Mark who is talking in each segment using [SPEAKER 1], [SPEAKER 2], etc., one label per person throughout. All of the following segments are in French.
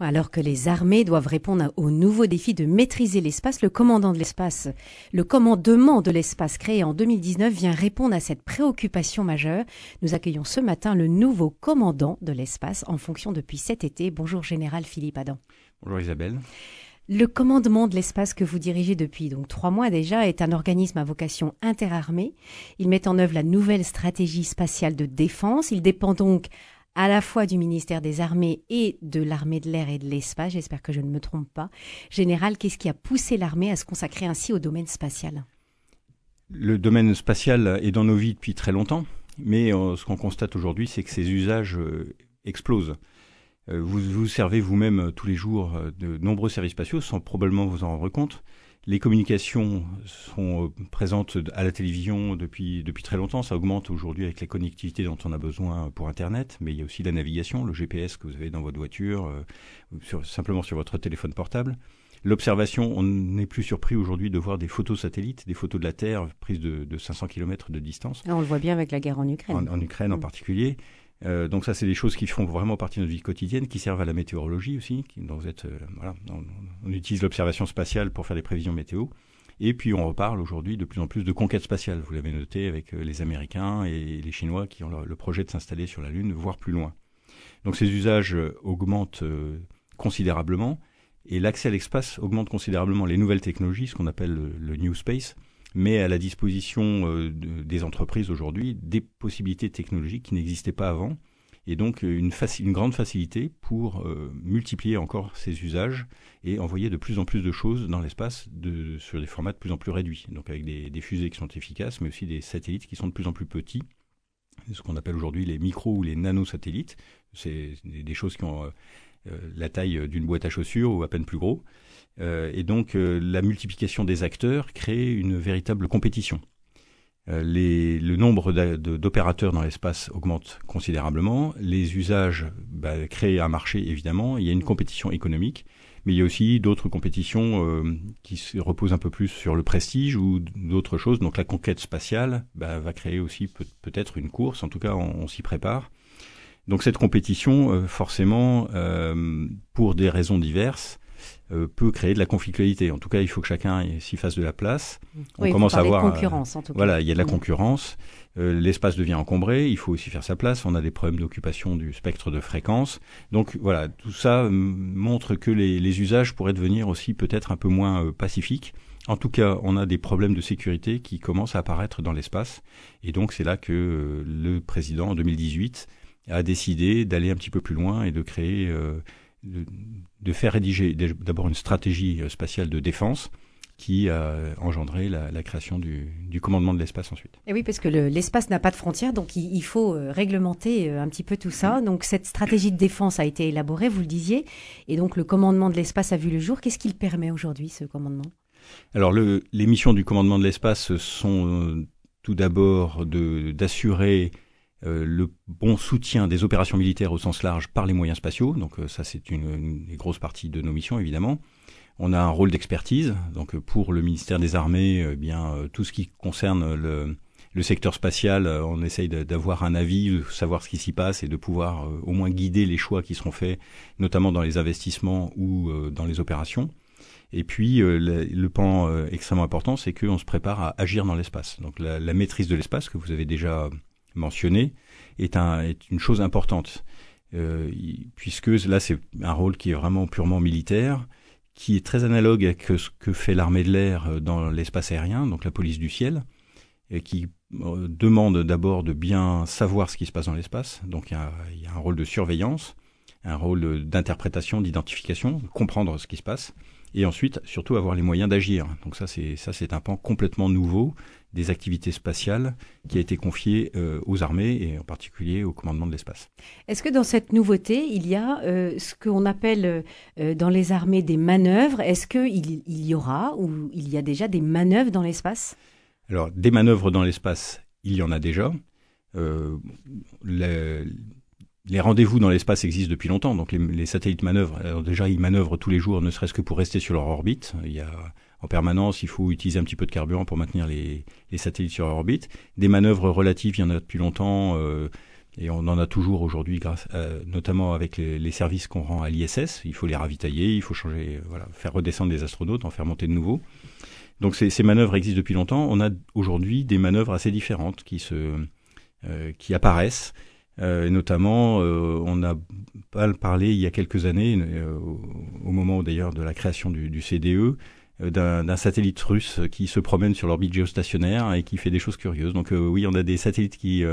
[SPEAKER 1] Alors que les armées doivent répondre au nouveau défi de maîtriser l'espace, le commandant de l'espace, le commandement de l'espace créé en 2019 vient répondre à cette préoccupation majeure. Nous accueillons ce matin le nouveau commandant de l'espace en fonction depuis cet été. Bonjour Général Philippe Adam.
[SPEAKER 2] Bonjour Isabelle.
[SPEAKER 1] Le commandement de l'espace que vous dirigez depuis donc trois mois déjà est un organisme à vocation interarmée. Il met en œuvre la nouvelle stratégie spatiale de défense. Il dépend donc à la fois du ministère des Armées et de l'armée de l'air et de l'espace, j'espère que je ne me trompe pas. Général, qu'est-ce qui a poussé l'armée à se consacrer ainsi au domaine spatial?
[SPEAKER 2] Le domaine spatial est dans nos vies depuis très longtemps, mais euh, ce qu'on constate aujourd'hui, c'est que ses usages euh, explosent. Euh, vous vous servez vous-même tous les jours de nombreux services spatiaux sans probablement vous en rendre compte. Les communications sont euh, présentes à la télévision depuis, depuis très longtemps. Ça augmente aujourd'hui avec les connectivités dont on a besoin pour Internet, mais il y a aussi la navigation, le GPS que vous avez dans votre voiture, euh, simplement sur votre téléphone portable. L'observation, on n'est plus surpris aujourd'hui de voir des photos satellites, des photos de la Terre prises de, de 500 km de distance.
[SPEAKER 1] On le voit bien avec la guerre en Ukraine.
[SPEAKER 2] En, Ukraine en mm. particulier. Euh, donc ça, c'est des choses qui font vraiment partie de notre vie quotidienne, qui servent à la météorologie aussi. Qui, vous euh, on, utilise l'observation spatiale pour faire des prévisions météo. Et puis on reparle aujourd'hui de plus en plus de conquête spatiale. Vous l'avez noté avec euh, les Américains et les Chinois qui ont le, projet de s'installer sur la Lune, voire plus loin. Donc ces usages augmentent considérablement et l'accès à l'espace augmente considérablement. Les nouvelles technologies, ce qu'on appelle le New Space, met à la disposition euh, des entreprises aujourd'hui des possibilités technologiques qui n'existaient pas avant et donc une, une grande facilité pour euh, multiplier encore ces usages et envoyer de plus en plus de choses dans l'espace sur des formats de plus en plus réduits, donc avec des, fusées qui sont efficaces, mais aussi des satellites qui sont de plus en plus petits, ce qu'on appelle aujourd'hui les micro ou les nanosatellites. C'est des, choses qui ont euh, la taille d'une boîte à chaussures ou à peine plus gros. Euh, et donc euh, la multiplication des acteurs crée une véritable compétition. Euh, le nombre d'opérateurs dans l'espace augmente considérablement. Les usages bah, créent un marché, évidemment. Il y a une compétition économique, mais il y a aussi d'autres compétitions euh, qui se reposent un peu plus sur le prestige ou d'autres choses. Donc la conquête spatiale bah, va créer aussi peut-être une course. En tout cas, on s'y prépare. Donc cette compétition, forcément, pour des raisons diverses, euh, peut créer de la conflictualité. En tout cas, il faut que chacun s'y fasse de la place.
[SPEAKER 1] on commence à voir. concurrence, en tout
[SPEAKER 2] cas. Voilà, il y a de la mm. concurrence. Euh, l'espace devient encombré. Il faut aussi faire sa place. On a des problèmes d'occupation du spectre de fréquence. Donc voilà, tout ça montre que les, les, usages pourraient devenir aussi peut-être un peu moins euh, pacifiques. En tout cas, on a des problèmes de sécurité qui commencent à apparaître dans l'espace. Et donc, c'est là que le président, en 2018, a décidé d'aller un petit peu plus loin et de créer de, faire rédiger d'abord une stratégie euh, spatiale de défense qui a engendré la, création du, commandement de l'espace ensuite.
[SPEAKER 1] Et oui, parce que l'espace n'a pas de frontières, donc il, faut euh, réglementer euh, un petit peu tout ça. Donc cette stratégie de défense a été élaborée, vous le disiez, et donc le commandement de l'espace a vu le jour. Qu'est-ce qu'il permet aujourd'hui, ce commandement?
[SPEAKER 2] Alors les missions du commandement de l'espace sont tout d'abord d'assurer euh, le bon soutien des opérations militaires au sens large par les moyens spatiaux. Donc euh, ça, c'est une, grosse partie de nos missions, évidemment. On a un rôle d'expertise. Donc euh, pour le ministère des Armées, eh bien tout ce qui concerne le, secteur spatial, on essaye d'avoir un avis, de savoir ce qui s'y passe et de pouvoir au moins guider les choix qui seront faits, notamment dans les investissements ou dans les opérations. Et puis le, pan extrêmement important, c'est qu'on se prépare à agir dans l'espace. Donc la maîtrise de l'espace que vous avez déjà mentionné est, un, est une chose importante, euh, puisque là c'est un rôle qui est vraiment purement militaire, qui est très analogue à ce que fait l'armée de l'air euh, dans l'espace aérien, donc la police du ciel, et qui euh, demande d'abord de bien savoir ce qui se passe dans l'espace. Donc il y, a, il y a un rôle de surveillance, un rôle d'interprétation, d'identification, comprendre ce qui se passe, et ensuite surtout avoir les moyens d'agir. Donc ça c'est ça c'est un pan complètement nouveau des activités spatiales qui a été confié euh, aux armées et en particulier au commandement de l'espace.
[SPEAKER 1] Est-ce que dans cette nouveauté, il y a euh, ce qu'on appelle euh, dans les armées des manœuvres Est-ce qu'il il y aura ou il y a déjà des manœuvres dans l'espace?
[SPEAKER 2] Alors, des manœuvres dans l'espace, il y en a déjà. Les, les rendez-vous dans l'espace existent depuis longtemps, donc les, les satellites manœuvrent. Alors déjà, ils manœuvrent tous les jours, ne serait-ce que pour rester sur leur orbite. Il y a en permanence, il faut utiliser un petit peu de carburant pour maintenir les, les satellites sur orbite. Des manœuvres relatives, il y en a depuis longtemps. Euh, Et on en a toujours aujourd'hui, grâce, notamment avec les, services qu'on rend à l'ISS. Il faut les ravitailler, il faut changer, voilà, faire redescendre des astronautes, en faire monter de nouveaux. Donc ces, manœuvres existent depuis longtemps. On a aujourd'hui des manœuvres assez différentes qui se, qui apparaissent. Euh, et notamment, euh, on a parlé il y a quelques années, euh, au, moment d'ailleurs de la création du CDE, d'un satellite russe qui se promène sur l'orbite géostationnaire et qui fait des choses curieuses. Donc oui, on a des satellites qui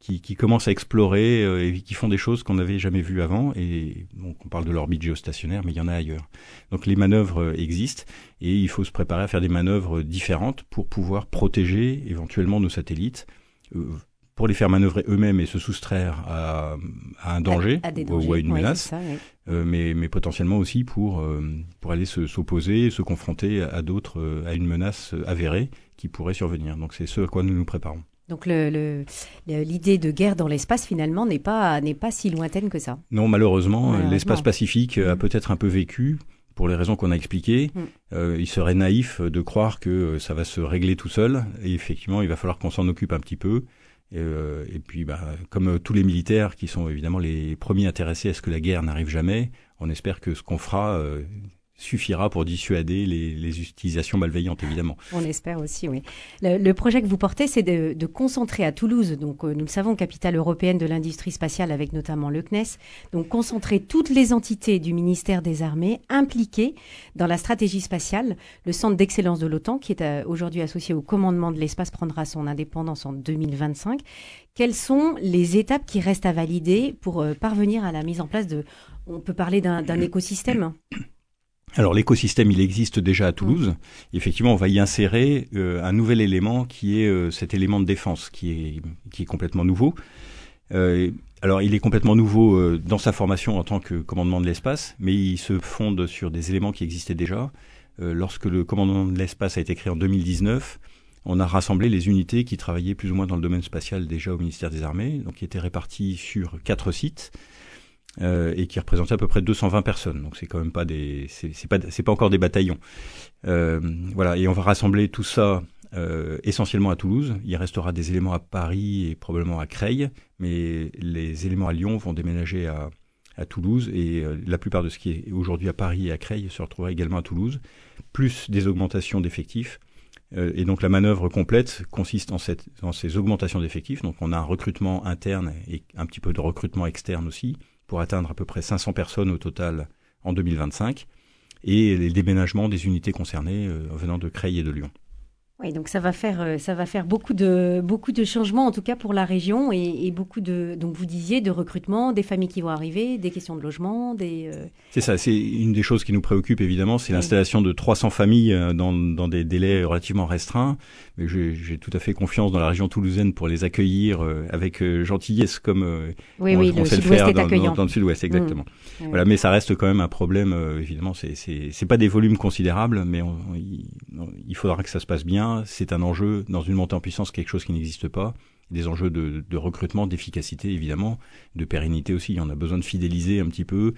[SPEAKER 2] qui, qui, commencent à explorer et qui font des choses qu'on n'avait jamais vues avant. Et donc, on parle de l'orbite géostationnaire, mais il y en a ailleurs. Donc, les manœuvres existent et il faut se préparer à faire des manœuvres différentes pour pouvoir protéger éventuellement nos satellites pour les faire manœuvrer eux-mêmes et se soustraire à, un danger, ou à une menace, euh, mais, mais, potentiellement aussi pour, euh, pour aller s'opposer, se, confronter à d'autres, euh, à une menace avérée qui pourrait survenir. Donc c'est ce à quoi nous nous préparons.
[SPEAKER 1] Donc l'idée le, de guerre dans l'espace finalement n'est pas pas si lointaine que ça.
[SPEAKER 2] Non, malheureusement, l'espace pacifique a mm. peut-être un peu vécu pour les raisons qu'on a expliquées. Mm. il serait naïf de croire que ça va se régler tout seul. Et effectivement, il va falloir qu'on s'en occupe un petit peu. Euh, et puis, bah, comme tous les militaires qui sont évidemment les premiers intéressés à ce que la guerre n'arrive jamais, on espère que ce qu'on fera euh, suffira pour dissuader les, utilisations malveillantes, évidemment.
[SPEAKER 1] On espère aussi, oui. Le, projet que vous portez, c'est de, de, concentrer à Toulouse, donc euh, nous le savons, capitale européenne de l'industrie spatiale avec notamment le CNES, donc concentrer toutes les entités du ministère des Armées impliquées dans la stratégie spatiale. Le centre d'excellence de l'OTAN, qui est euh, aujourd'hui associé au commandement de l'espace, prendra son indépendance en 2025. Quelles sont les étapes qui restent à valider pour euh, parvenir à la mise en place de, on peut parler d'un écosystème?
[SPEAKER 2] Alors l'écosystème, il existe déjà à Toulouse. Mm. Effectivement, on va y insérer euh, un nouvel élément qui est euh, cet élément de défense qui est, qui est complètement nouveau. Euh, alors il est complètement nouveau dans sa formation en tant que commandement de l'espace, mais il se fonde sur des éléments qui existaient déjà. lorsque le commandement de l'espace a été créé en 2019, on a rassemblé les unités qui travaillaient plus ou moins dans le domaine spatial déjà au ministère des Armées, donc qui étaient réparties sur quatre sites. Euh, et qui représentait à peu près 220 personnes. Donc c'est quand même pas des, c'est pas, c'est pas encore des bataillons. Euh, voilà, et on va rassembler tout ça euh, essentiellement à Toulouse. Il restera des éléments à Paris et probablement à Creil, mais les éléments à Lyon vont déménager à, à Toulouse et la plupart de ce qui est aujourd'hui à Paris et à Creil se retrouvera également à Toulouse, plus des augmentations d'effectifs. Et donc la manœuvre complète consiste en, cette, en ces augmentations d'effectifs. Donc on a un recrutement interne et un petit peu de recrutement externe aussi pour atteindre à peu près 500 personnes au total en 2025, et les déménagements des unités concernées euh, venant de Creil et de Lyon.
[SPEAKER 1] Oui, donc ça va faire euh, ça va faire beaucoup de beaucoup de changements en tout cas pour la région et, beaucoup de donc vous disiez de recrutement, des familles qui vont arriver, des questions de logement, des.
[SPEAKER 2] Euh, c'est ça, c'est une des choses qui nous préoccupe évidemment, c'est l'installation de 300 familles euh, dans dans des délais relativement restreints. Mais j'ai tout à fait confiance dans la région toulousaine pour les accueillir avec gentillesse comme
[SPEAKER 1] oui, oui, le sud est
[SPEAKER 2] dans, dans, le sud-ouest exactement. Mmh. Voilà, mais ça reste quand même un problème évidemment. C'est c'est pas des volumes considérables, mais il faudra que ça se passe bien c'est un enjeu dans une montée en puissance, quelque chose qui n'existe pas. Des enjeux de, recrutement, d'efficacité évidemment, de pérennité aussi. On a besoin de fidéliser un petit peu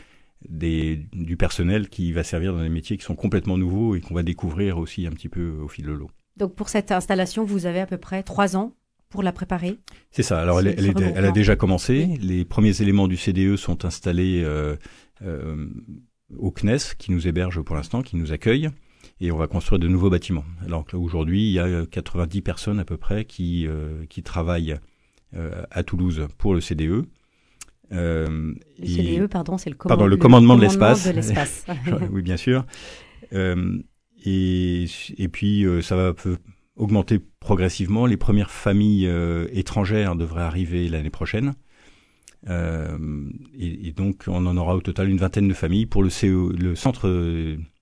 [SPEAKER 2] des, du personnel qui va servir dans des métiers qui sont complètement nouveaux et qu'on va découvrir aussi un petit peu au fil de l'eau.
[SPEAKER 1] Donc pour cette installation, vous avez à peu près trois ans pour la préparer?
[SPEAKER 2] C'est ça. Alors elle, elle, a déjà commencé. Les premiers éléments du CDE sont installés euh, euh, au CNES, qui nous héberge pour l'instant, qui nous accueille et on va construire de nouveaux bâtiments. Alors aujourd'hui, il y a 90 euh, personnes à peu près qui, euh, qui travaillent euh, à Toulouse pour le CDE.
[SPEAKER 1] Euh, le CDE, pardon, c'est le,
[SPEAKER 2] pardon, le, commandement, de l'espace. oui, bien sûr. et, et puis, ça va augmenter progressivement. Les premières familles étrangères devraient arriver l'année prochaine. Euh, et, et, donc, on en aura au total une vingtaine de familles pour le, CE, le centre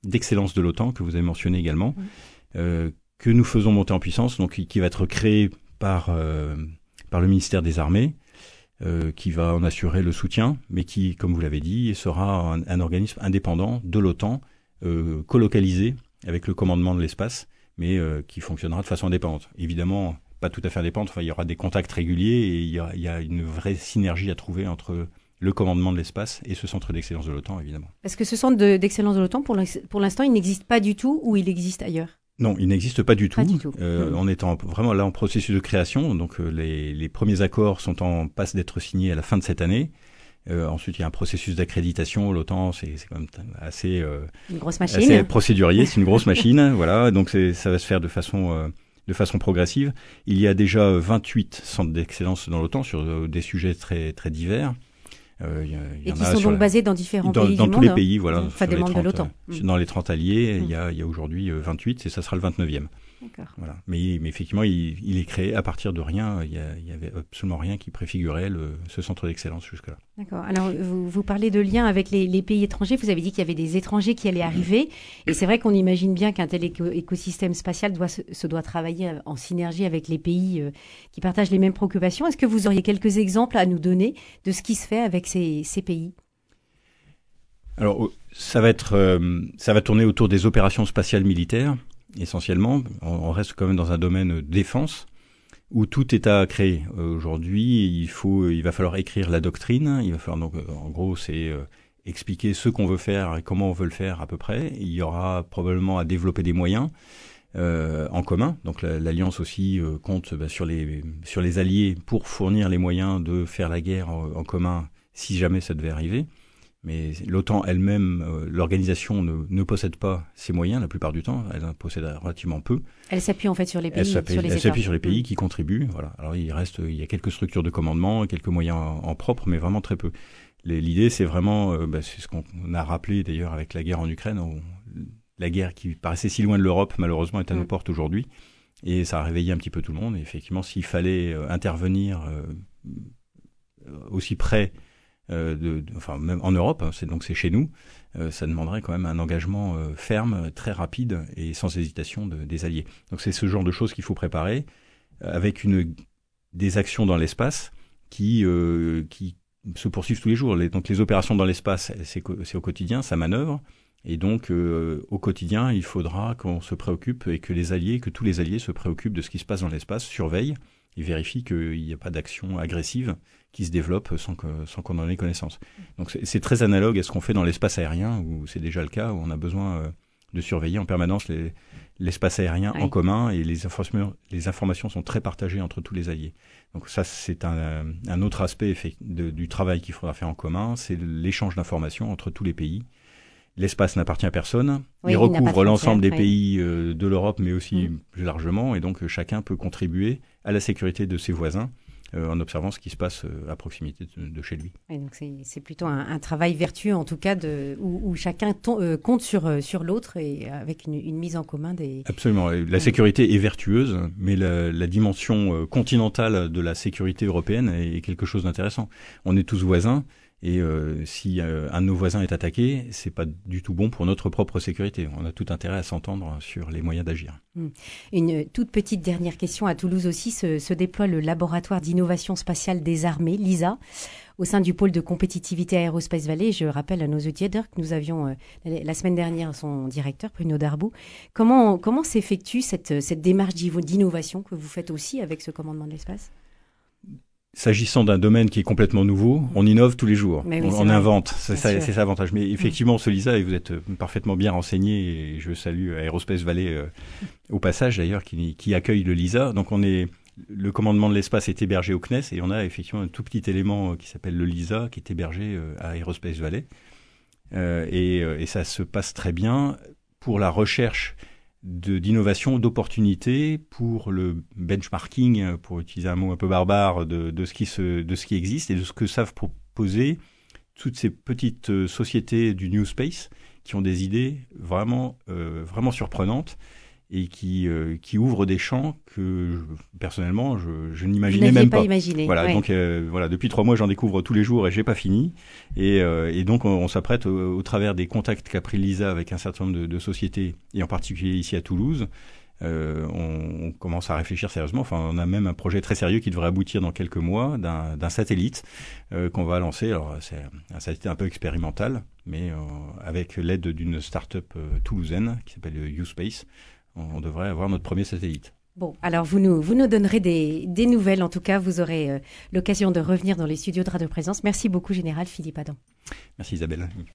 [SPEAKER 2] d'excellence de l'OTAN que vous avez mentionné également, euh, que nous faisons monter en puissance, donc qui va être créé par euh, par le ministère des Armées, euh, qui va en assurer le soutien, mais qui, comme vous l'avez dit, sera un, un, organisme indépendant de l'OTAN, colocalisé avec le commandement de l'espace, mais qui fonctionnera de façon indépendante. Évidemment, pas tout à fait indépendante. Enfin, il y aura des contacts réguliers et il y a, il y a une vraie synergie à trouver entre le commandement de l'espace et ce centre d'excellence de l'OTAN, évidemment.
[SPEAKER 1] Est-ce que ce centre d'excellence de l'OTAN, pour l'instant, il n'existe pas du tout ou il existe ailleurs?
[SPEAKER 2] Non, il n'existe pas du tout.
[SPEAKER 1] Pas du tout.
[SPEAKER 2] Euh,
[SPEAKER 1] Mhm.
[SPEAKER 2] On est en- vraiment là en processus de création. Donc euh, les, les premiers accords sont en passe d'être signés à la fin de cette année. Euh, ensuite, il y a un processus d'accréditation. L'OTAN, c'est quand même assez, euh,
[SPEAKER 1] Une grosse
[SPEAKER 2] assez
[SPEAKER 1] machine.
[SPEAKER 2] procédurier. C'est une grosse machine. Voilà. Donc ça va se faire de façon euh, de façon progressive. Il y a déjà euh, 28 centres d'excellence dans l'OTAN sur euh, des sujets très très divers. Euh, y y
[SPEAKER 1] Et
[SPEAKER 2] en
[SPEAKER 1] qui sont donc
[SPEAKER 2] la-
[SPEAKER 1] basés dans différents
[SPEAKER 2] dans,
[SPEAKER 1] pays
[SPEAKER 2] dans
[SPEAKER 1] du
[SPEAKER 2] tous
[SPEAKER 1] monde.
[SPEAKER 2] les pays, voilà.
[SPEAKER 1] Enfin, des membres de
[SPEAKER 2] 30,
[SPEAKER 1] l'OTAN.
[SPEAKER 2] euh,
[SPEAKER 1] Mm.
[SPEAKER 2] Dans les 30 alliés,
[SPEAKER 1] Mm.
[SPEAKER 2] il y a, y a aujourd'hui euh, 28 et ça sera le 29e. Voilà. Mais, mais effectivement, il, il est créé à partir de rien. Il y, a- il y avait absolument rien qui préfigurait le, ce centre d'excellence jusque-là.
[SPEAKER 1] D'accord. Alors, vous, vous parlez de liens avec les, les pays étrangers. Vous avez dit qu'il y avait des étrangers qui allaient arriver. Et c'est vrai qu'on imagine bien qu'un tel éco- écosystème spatial doit se, se doit travailler en synergie avec les pays euh, qui partagent les mêmes préoccupations. Est-ce que vous auriez quelques exemples à nous donner de ce qui se fait avec ces, ces pays?
[SPEAKER 2] Alors, euh, ça va être, euh, ça va tourner autour des opérations spatiales militaires essentiellement. On, reste quand même dans un domaine défense où tout est à créer. Euh, Aujourd'hui, il faut, il va falloir écrire la doctrine. Il va falloir donc, euh, en gros, c'est euh, expliquer ce qu'on veut faire et comment on veut le faire à peu près. Il y aura probablement à développer des moyens. en commun. Donc la- l'alliance aussi compte bah, sur les sur les alliés pour fournir les moyens de faire la guerre en commun si jamais ça devait arriver. Mais l'OTAN elle-même, euh, l'organisation ne, ne possède pas ces moyens la plupart du temps. Elle en possède relativement peu.
[SPEAKER 1] Elle s'appuie en fait sur les pays.
[SPEAKER 2] Elle s'appuie
[SPEAKER 1] sur les
[SPEAKER 2] elle
[SPEAKER 1] États.
[SPEAKER 2] s'appuie sur les pays
[SPEAKER 1] Mm.
[SPEAKER 2] qui contribuent. Voilà. Alors il reste, il y a quelques structures de commandement, quelques moyens en, en propre, mais vraiment très peu. L'idée, c'est vraiment, euh, bah, c'est ce qu'on a rappelé d'ailleurs avec la guerre en Ukraine. la guerre qui paraissait si loin de l'Europe, malheureusement, est à nos
[SPEAKER 1] Mm.
[SPEAKER 2] portes aujourd'hui. Et ça a réveillé un petit peu tout le monde. Et effectivement, s'il fallait euh, intervenir aussi près, de- enfin même en Europe, hein, c'est donc c'est chez nous, euh, ça demanderait quand même un engagement euh, ferme, très rapide et sans hésitation de- des alliés. Donc c'est ce genre de choses qu'il faut préparer euh, avec des actions dans l'espace qui euh, se poursuivent tous les jours. Donc les opérations dans l'espace, c'est au quotidien, ça manœuvre. Et donc, euh, au quotidien, il faudra qu'on se préoccupe et que les alliés, que tous les alliés se préoccupent de ce qui se passe dans l'espace, surveillent et vérifient qu'il n'y a pas d'action agressive qui se développe sans qu'on en ait connaissance. Donc, c'est très analogue à ce qu'on fait dans l'espace aérien, où c'est déjà le cas, où on a besoin euh, de surveiller en permanence les- l'espace aérien
[SPEAKER 1] Oui.
[SPEAKER 2] en commun et les informations, les informations sont très partagées entre tous les alliés. Donc ça, c'est un, un autre aspect de- du travail qu'il faudra faire en commun, c'est l'échange d'informations entre tous les pays. L'espace n'appartient à personne.
[SPEAKER 1] Oui,
[SPEAKER 2] il recouvre l'ensemble des pays euh, de l'Europe, mais aussi
[SPEAKER 1] Mm.
[SPEAKER 2] plus largement, et donc euh, chacun peut contribuer à la sécurité de ses voisins euh, en observant ce qui se passe euh, à proximité de, de chez lui.
[SPEAKER 1] Donc c'est plutôt un, un travail vertueux en tout cas de, où, où chacun ton- euh, compte sur, sur l'autre et avec une, une mise en commun des.
[SPEAKER 2] Absolument. La sécurité est vertueuse, mais la, la dimension continentale de la sécurité européenne est, est quelque chose d'intéressant. On est tous voisins. Et euh, si euh, un de nos voisins est attaqué, c'est pas du tout bon pour notre propre sécurité. On a tout intérêt à s'entendre sur les moyens d'agir.
[SPEAKER 1] Une toute petite dernière question. À Toulouse aussi se, déploie le laboratoire d'innovation spatiale des armées, LISA, au sein du pôle de compétitivité Aerospace Valley. Je rappelle à nos auditeurs que nous avions euh, la semaine dernière son directeur, Bruno Darbou. Comment, comment s'effectue cette, cette démarche d'innovation que vous faites aussi avec ce commandement de l'espace?
[SPEAKER 2] S'agissant d'un domaine qui est complètement nouveau, on innove tous les jours.
[SPEAKER 1] Oui,
[SPEAKER 2] on invente. C'est ça, ça l'avantage. Mais effectivement, ce LISA, et vous êtes euh, parfaitement bien renseigné, et je salue Aerospace Valley euh, au passage d'ailleurs, qui, qui accueille le LISA. Donc on est, le commandement de l'espace est hébergé au CNES, et on a effectivement un tout petit élément euh, qui s'appelle le LISA, qui est hébergé à Aerospace Valley. Euh, et, et ça se passe très bien pour la recherche d'innovation, d'opportunités pour le benchmarking, euh, pour utiliser un mot un peu barbare, de, ce qui se, existe et de ce que savent proposer toutes ces petites euh, sociétés du New Space qui ont des idées vraiment, euh, vraiment surprenantes et qui, euh, qui ouvrent des champs que je- personnellement je, je n'imaginais même
[SPEAKER 1] pas
[SPEAKER 2] pas.
[SPEAKER 1] imaginé.
[SPEAKER 2] Voilà,
[SPEAKER 1] ouais.
[SPEAKER 2] donc euh, voilà, depuis trois mois, j'en découvre tous les jours et j'ai pas fini. Et, euh, et donc, on, on s'apprête au, au travers des contacts qu'a pris Lisa avec un certain nombre de, de sociétés, et en particulier ici à Toulouse. euh, on, on commence à réfléchir sérieusement. Enfin, on a même un projet très sérieux qui devrait aboutir dans quelques mois d'un satellite euh, qu'on va lancer. Alors, c'est un satellite un peu expérimental, mais euh, avec l'aide d'une start-up euh, toulousaine qui s'appelle U-Space, on, on devrait avoir notre premier satellite.
[SPEAKER 1] Bon, alors vous nous, vous nous donnerez des, des nouvelles. En tout cas, vous aurez euh, l'occasion de revenir dans les studios de Radio Présence. Merci beaucoup, Général Philippe Adam.
[SPEAKER 2] Merci Isabelle.